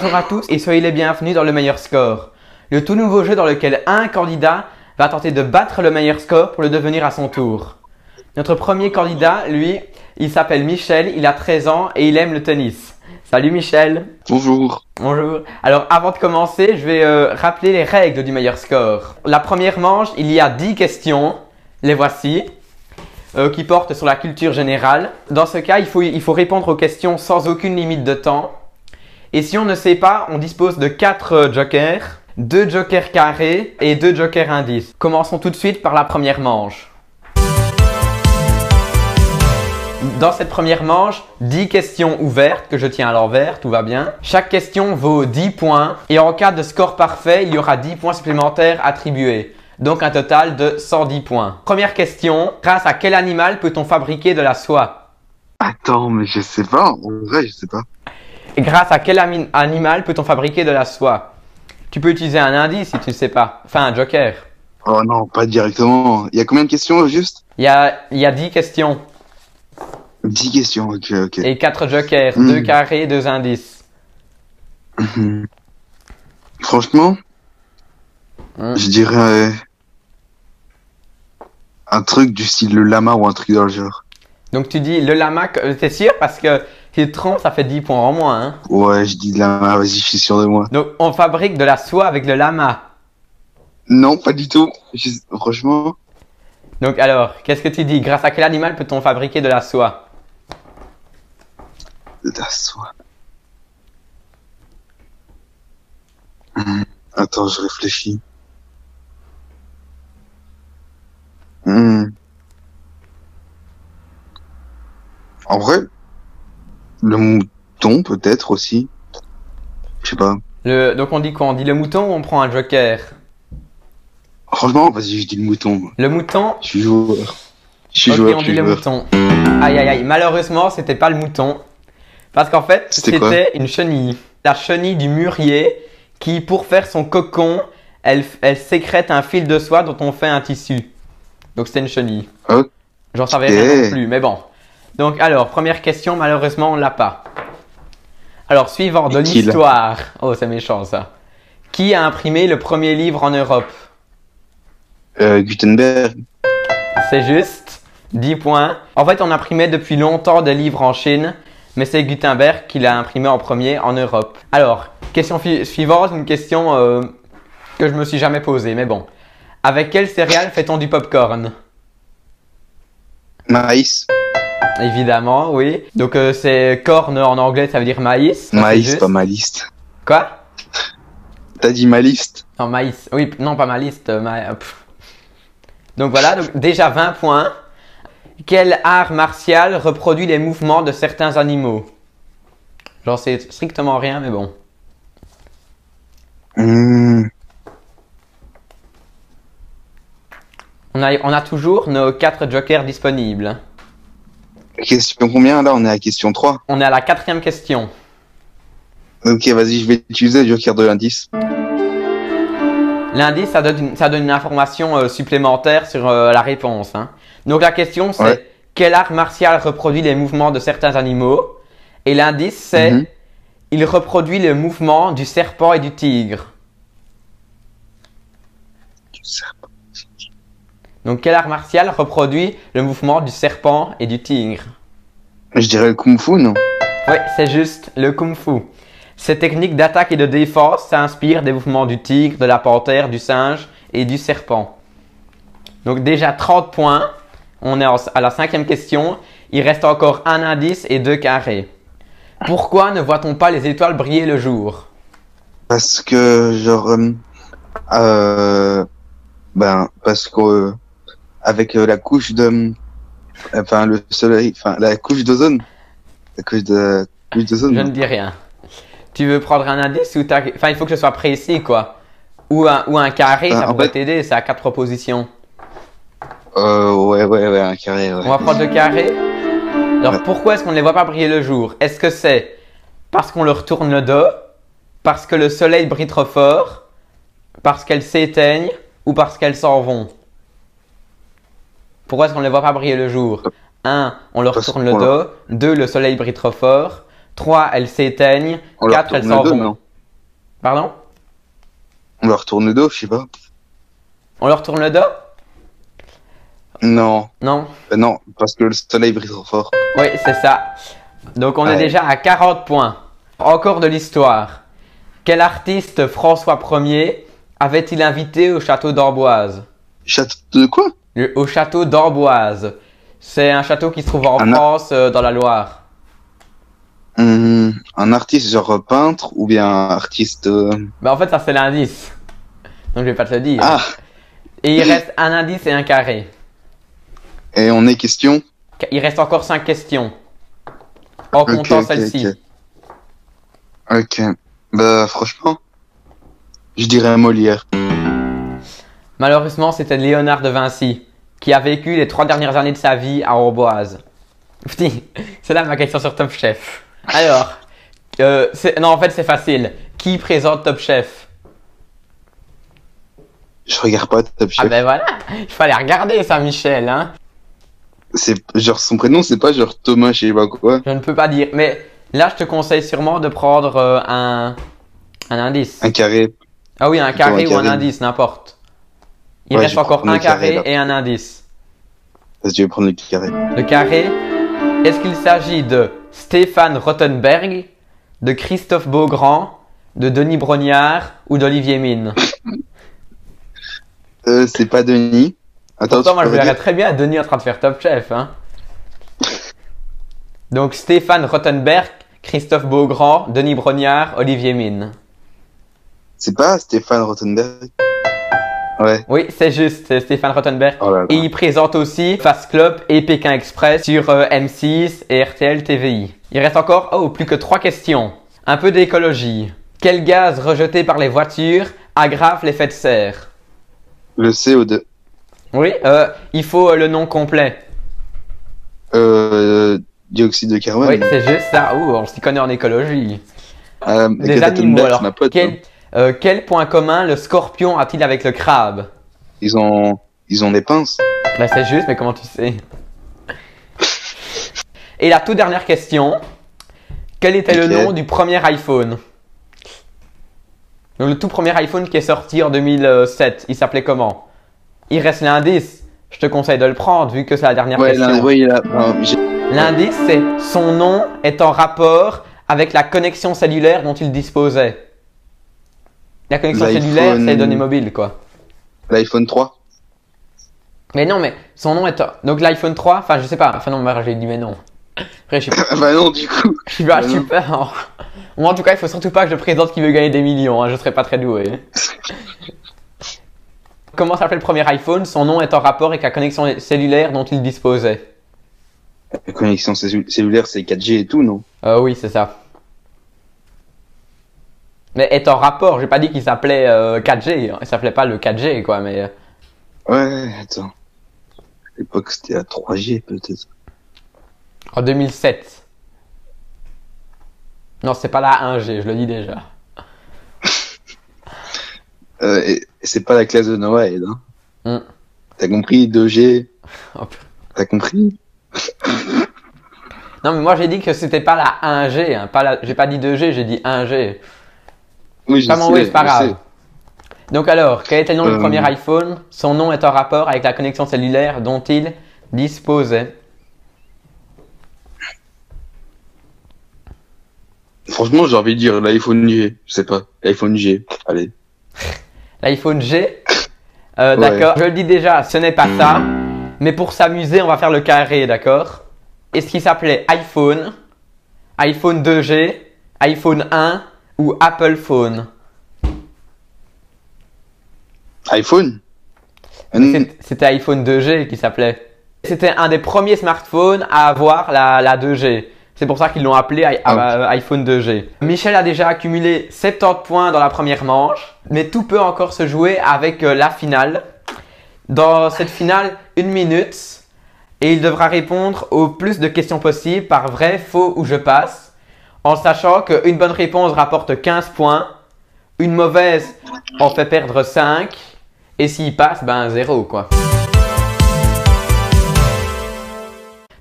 Bonjour à tous et soyez les bienvenus dans le meilleur score. Le tout nouveau jeu dans lequel un candidat va tenter de battre le meilleur score pour le devenir à son tour. Notre premier candidat, lui, il s'appelle Michel, il a 13 ans et il aime le tennis. Salut Michel. Bonjour. Bonjour. Alors avant de commencer, je vais euh, rappeler les règles du meilleur score. La première manche, il y a 10 questions. Les voici. euh, qui portent sur la culture générale. Dans ce cas, il faut, il faut répondre aux questions sans aucune limite de temps. Et si on ne sait pas, on dispose de 4 jokers, 2 jokers carrés et 2 jokers indices. Commençons tout de suite par la première manche. Dans cette première manche, 10 questions ouvertes que je tiens à l'envers, tout va bien. Chaque question vaut 10 points et en cas de score parfait, il y aura 10 points supplémentaires attribués. Donc un total de 110 points. Première question, grâce à quel animal peut-on fabriquer de la soie? Attends, mais je sais pas. En vrai, je sais pas. Et grâce à quel animal peut-on fabriquer de la soie? Tu peux utiliser un indice si tu ne sais pas. Enfin, un joker. Oh non, pas directement. Il y a combien de questions juste? Il y a, il y a 10 questions 10 questions, ok, ok. et 4 jokers, Hmm. 2 carrés, 2 indices. Franchement, Hmm. je dirais un truc du style le lama ou un truc dans le genre. Donc tu dis le lama, t'es sûr? Parce que si tu te trompes, ça fait 10 points en moins. hein. Ouais, je dis lama, vas-y, je suis sûr de moi. Donc on fabrique de la soie avec le lama. Non, pas du tout. Je- Franchement, Donc alors, qu'est-ce que tu dis? Grâce à quel animal peut-on fabriquer de la soie? De la soie. Hmm, Attends, je réfléchis. Hmm. En vrai, le mouton peut-être aussi. Je sais pas. le, Donc on dit quoi? On dit le mouton ou on prend un joker? Franchement, vas-y, je dis le mouton. Le mouton? Je suis joueur. Je suis joueur, on dit le mouton. Aïe aïe aïe, malheureusement, c'était pas le mouton. Parce qu'en fait, C'était une chenille. La chenille du mûrier qui, pour faire son cocon, elle, elle sécrète un fil de soie dont on fait un tissu. Donc c'était une chenille. Ok. J'en savais rien non plus, mais bon. Donc alors, première question, malheureusement, on l'a pas. Alors, suivant de l'histoire. Oh, c'est méchant ça. Qui a imprimé le premier livre en Europe? Euh, Gutenberg. C'est juste. 10 points. En fait, on imprimait depuis longtemps des livres en Chine, mais c'est Gutenberg qui l'a imprimé en premier en Europe. Alors, question suivante, une question euh, que je me suis jamais posée, mais bon. Avec quelle céréale fait-on du popcorn? Maïs. Évidemment, oui. Donc euh, c'est corn en anglais, ça veut dire maïs. Ça, Maïs, pas ma liste. Quoi? T'as dit ma liste. Non, maïs. Oui, non, pas ma liste. euh, ma- euh. Donc voilà, donc déjà 20 points. Quel art martial reproduit les mouvements de certains animaux? J'en sais strictement rien, mais bon. Hmm. On a, on a toujours nos 4 jokers disponibles. Question combien là? On est à question 3. On est à la quatrième question. Ok, vas-y, je vais utiliser le joker de l'indice. L'indice, ça donne, une- ça donne une information euh, supplémentaire sur euh, la réponse. hein. Donc la question, c'est Ouais. quel art martial reproduit les mouvements de certains animaux? Et l'indice, c'est Mhm. il reproduit le mouvement du serpent et du tigre. Donc quel art martial reproduit le mouvement du serpent et du tigre Je dirais le kung fu, non? Oui, c'est juste le kung fu. Ces techniques d'attaque et de défense s'inspirent des mouvements du tigre, de la panthère, du singe et du serpent. Donc déjà 30 points. On est à la cinquième question. Il reste encore un indice et deux carrés. Pourquoi ne voit-on pas les étoiles briller le jour? Parce que, genre, euh, euh, ben, parce que, avec euh, la couche de, enfin, le soleil, enfin, la couche d'ozone, la couche de, couche d'ozone. Je ne dis rien. Tu veux prendre un indice ou t'as... Enfin, il faut que ce soit précis, quoi. Ou un, ou un carré, Euh, ça pourrait fait- t'aider, c'est à quatre propositions. Euh, ouais, ouais, ouais, un carré, ouais. On va prendre le carré. Alors Ouais. pourquoi est-ce qu'on ne les voit pas briller le jour? Est-ce que c'est parce qu'on leur tourne le dos Parce que le soleil brille trop fort Parce qu'elles s'éteignent Ou parce qu'elles s'en vont? Pourquoi est-ce qu'on ne les voit pas briller le jour? 1. On leur tourne le dos. 2. Le soleil brille trop fort. 3. Elles s'éteignent. On leur 4. Elles s'en vont. Pardon? On leur tourne le dos, je sais pas. On leur tourne le dos? Non, Non Euh, non, parce que le soleil brille trop fort. Oui, c'est ça. Donc on est déjà à 40 points. Encore de l'histoire. Quel artiste François Ier avait-il invité au château d'Amboise Château de quoi? Le- Au château d'Amboise. C'est un château qui se trouve en Un France, euh, dans la Loire. Hum, Un artiste genre peintre ou bien un artiste... euh, Mais en fait, ça c'est l'indice. Donc je vais pas te le dire. Ah, Et il reste un indice et un carré. et on est question Il reste encore 5 questions. En comptant celle-ci. ok. Ok. Bah franchement, je dirais Molière. Malheureusement, c'était Léonard de Vinci, qui a vécu les trois dernières années de sa vie à Amboise. C'est là ma question sur Top Chef. Alors, euh, non, en fait, c'est facile. Qui présente Top Chef? Je regarde pas Top Chef. Ah ben voilà, il fallait regarder ça, Michel. Hein. C'est genre son prénom, c'est pas genre Thomas, je sais pas quoi. Je ne peux pas dire, mais là, je te conseille sûrement de prendre euh, un, un indice. Un carré. Ah oui, un carré ou un carré. indice, n'importe. Il Ouais, reste encore un carré, et un indice. Je vais prendre le carré. Le carré, est-ce qu'il s'agit de Stéphane Rottenberg, de Christophe Beaugrand, de Denis Brognard ou d'Olivier Mine? Euh, c'est pas Denis. Attends, Pourtant, moi je verrais très bien Denis en train de faire Top Chef. Hein. Donc Stéphane Rottenberg, Christophe Beaugrand, Denis Brognard, Olivier Mine. C'est pas Stéphane Rottenberg. Ouais. Oui, c'est juste, c'est Stéphane Rottenberg. Oh là là. Et il présente aussi Fast Club et Pékin Express sur euh, M6 et RTL TVI. Il reste encore, oh, plus que trois questions. Un peu d'écologie. Quel gaz rejeté par les voitures aggrave l'effet de serre? Le CO2. Oui, euh, il faut euh, le nom complet. Euh, dioxyde de carbone. Oui, c'est juste ça. Ouh, on s'y connaît en écologie. Des animaux, alors. ma pote, quel, hein. Euh, quel point commun le scorpion a-t-il avec le crabe? Ils ont, ils ont des pinces. Bah, c'est juste, mais comment tu sais? Et la toute dernière question. Quel était le nom du premier iPhone? Donc, le tout premier iPhone qui est sorti en 2007, il s'appelait comment? Il reste l'indice. Je te conseille de le prendre vu que c'est la dernière Ouais, question. j'ai- L'indice, c'est son nom est en rapport avec la connexion cellulaire dont il disposait. La connexion cellulaire, c'est les données mobiles, quoi. l'iPhone 3. Mais non, mais son nom est. Donc l'iPhone 3, enfin, je sais pas. Enfin, non, mais j'ai dit, mais non. Après, je suis Ah bah non, du coup. Je suis pas Bah non. super. Moi, en tout cas, il faut surtout pas que je présente qui veut gagner des millions. Hein. Je serais pas très doué. Comment s'appelle le premier iPhone? Son nom est en rapport avec la connexion cellulaire dont il disposait. La connexion cellu- cellulaire, c'est 4G et tout, non? Euh, oui, c'est ça. Mais est en rapport. J'ai pas dit qu'il s'appelait euh, 4G. Il s'appelait pas le 4G, quoi. Mais euh, Ouais, attends. À l'époque, c'était à 3G, peut-être. en 2007. Non, c'est pas la 1G. Je le dis déjà. Euh, et, et c'est pas la classe de Noël, hein. Hmm. T'as compris 2G Oh, putain. T'as compris? Non, mais moi j'ai dit que c'était pas la 1G. Hein, pas la... J'ai pas dit 2G, j'ai dit 1G. Oui, je Pas sais, c'est pas grave. Donc alors, quel était le nom du Euh. premier iPhone? Son nom est en rapport avec la connexion cellulaire dont il disposait. Franchement, j'ai envie de dire l'iPhone G. Je sais pas. L'iPhone G. Allez. L'iPhone G? Euh, Ouais. D'accord, je le dis déjà, ce n'est pas ça. Mais pour s'amuser, on va faire le carré, d'accord? Est-ce qu'il s'appelait iPhone, iPhone 2G, iPhone 1 ou Apple Phone iPhone C'est- C'était iPhone 2G qui s'appelait. C'était un des premiers smartphones à avoir la, la 2G. C'est pour ça qu'ils l'ont appelé i- Ah. euh, iPhone 2G. Michel a déjà accumulé 70 points dans la première manche, mais tout peut encore se jouer avec euh, la finale. Dans cette finale, une minute, et il devra répondre au plus de questions possibles par vrai, faux ou je passe, en sachant qu'une bonne réponse rapporte 15 points, une mauvaise en fait perdre 5, et s'il passe, ben 0 quoi.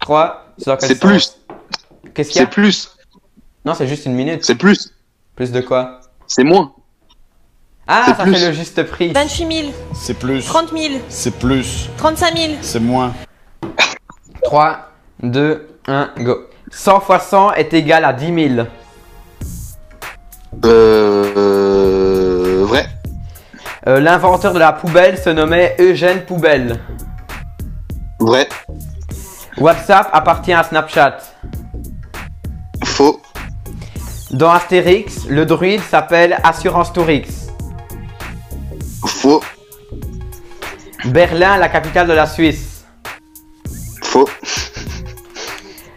3, C'est plus. Qu'est-ce qu'il y C'est a plus. Non, c'est juste une minute. C'est plus. Plus de quoi? C'est moins. Ah, C'est ça plus. fait le juste prix. 28 000, C'est plus. 30 000, C'est plus. 35 000, C'est moins. 3, 2, 1, go. 100 fois 100 est égal à 10 000. Euh, vrai. Euh, L'inventeur de la poubelle se nommait Eugène Poubelle. Vrai. WhatsApp appartient à Snapchat. Faux. Dans Astérix, le druide s'appelle Assurance Tourix. Faux. Berlin, la capitale de la Suisse. Faux.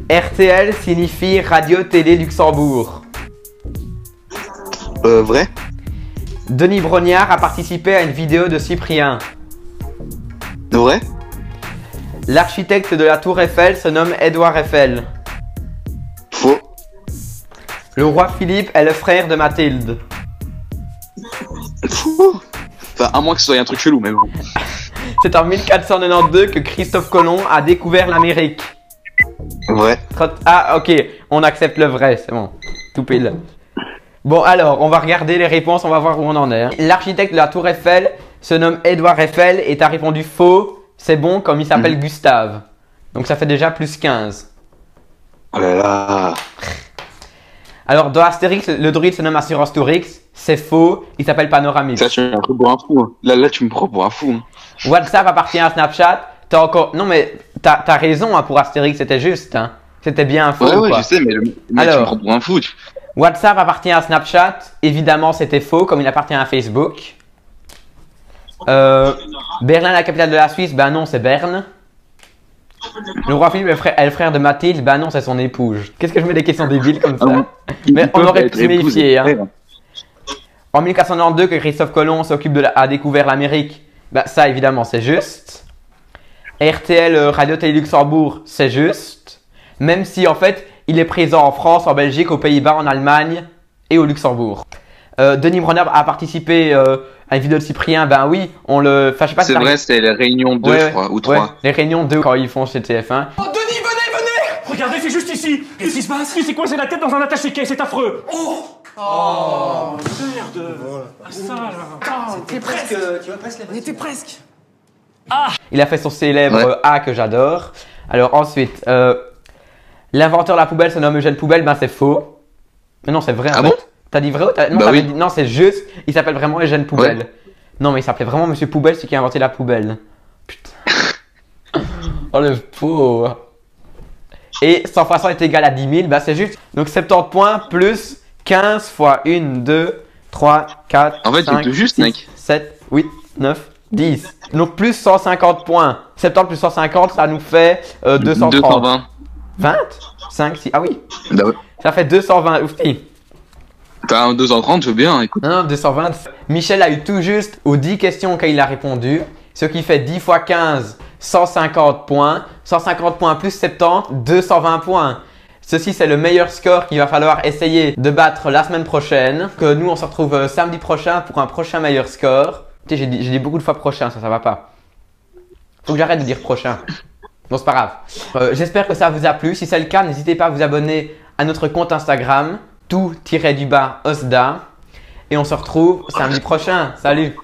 RTL signifie Radio Télé Luxembourg. Euh, vrai. Denis Brognard a participé à une vidéo de Cyprien. Vrai. L'architecte de la tour Eiffel se nomme Édouard Eiffel. Faux. Le roi Philippe est le frère de Mathilde. Faux. Enfin, à moins que ce soit un truc chelou, mais bon. C'est en 1492 que Christophe Colomb a découvert l'Amérique. Ah, ok, on accepte le vrai, c'est bon. Tout pile. Bon, alors, on va regarder les réponses, on va voir où on en est. hein. L'architecte de la Tour Eiffel se nomme Édouard Eiffel et t'as répondu faux. C'est bon, comme il s'appelle Gustave. Donc ça fait déjà plus 15. Oh là là. Alors, dans Astérix, le druide se nomme Assurance Tourix. C'est faux, il s'appelle Panoramix. Ça, tu me prends pour un fou. hein. Là, là, tu me prends pour un fou. hein. WhatsApp appartient à Snapchat. T'as encore. Non, mais t'as as raison hein, pour Astérix, c'était juste. Hein. C'était bien faux. Ouais, ouais, quoi. je sais, mais le mec, tu me Alors. prends pour un fou. tu- WhatsApp appartient à Snapchat. Évidemment, c'était faux, comme il appartient à Facebook. Euh, Berlin, la capitale de la Suisse, ben non, c'est Berne. Le roi Philippe est le frère, est le frère de Mathilde, ben non, c'est son épouse. Qu'est-ce que je mets des questions débiles comme ça Ah Mais on aurait pu se méfier, hein. En 1492, que Christophe Colomb s'occupe de la, a découvert l'Amérique, bah ça évidemment c'est juste. RTL euh, Radio Télé Luxembourg, c'est juste. Même si en fait il est présent en France, en Belgique, aux Pays-Bas, en Allemagne et au Luxembourg. Euh, Denis Brognard a participé euh, à une vidéo de Cyprien, ben oui, on le. Enfin, je sais pas C'est vrai, c'était les réunions 2, Ouais, je crois, ou ouais, 3. les réunions 2 quand ils font chez TF1. Oh, Denis, venez, venez Regardez, c'est juste ici Qu'est-ce qui se passe? Il s'est coincé la tête dans un attaché-quai, c'est affreux Oh Oh Merde Ah, ça, là T'es presque, tu vas presque On était presque. Il a fait son célèbre Ouais. A que j'adore. Alors ensuite, euh, l'inventeur de la poubelle se nomme Eugène Poubelle, ben c'est faux. Mais non, c'est vrai. en Ah fait. bon T'as dit vrai ou t'as... Non, Bah t'avais oui. dit- non, c'est juste. Il s'appelle vraiment Eugène Poubelle. Non, mais il s'appelait vraiment Monsieur Poubelle, celui qui a inventé la poubelle. Putain. oh le pauvre. Et 100 fois 100 est égal à 10 000, bah c'est juste. Donc 70 points plus 15 fois 1, 2, 3, 4, En fait, il 5, était juste, 6, mec. 7, 8, 9, 10. Donc plus 150 points. 70 plus 150, ça nous fait euh, 230. 220. 20 5, 6. Ah oui, Bah ouais. ça fait 220. Oufti. T'as un 230, je veux bien, écoute. Non, non, 220. Michel a eu tout juste aux 10 questions auxquelles il a répondu. Ce qui fait 10 fois 15, 150 points. 150 points plus 70, 220 points. Ceci, c'est le meilleur score qu'il va falloir essayer de battre la semaine prochaine. Que nous, on se retrouve euh, samedi prochain pour un prochain meilleur score. Tu sais, j'ai dit, j'ai dit beaucoup de fois prochain, ça, ça va pas. Faut que j'arrête de dire prochain. Bon, c'est pas grave. Euh, J'espère que ça vous a plu. Si c'est le cas, n'hésitez pas à vous abonner à notre compte Instagram, tout-du-bas Osda. Et on se retrouve samedi prochain. Salut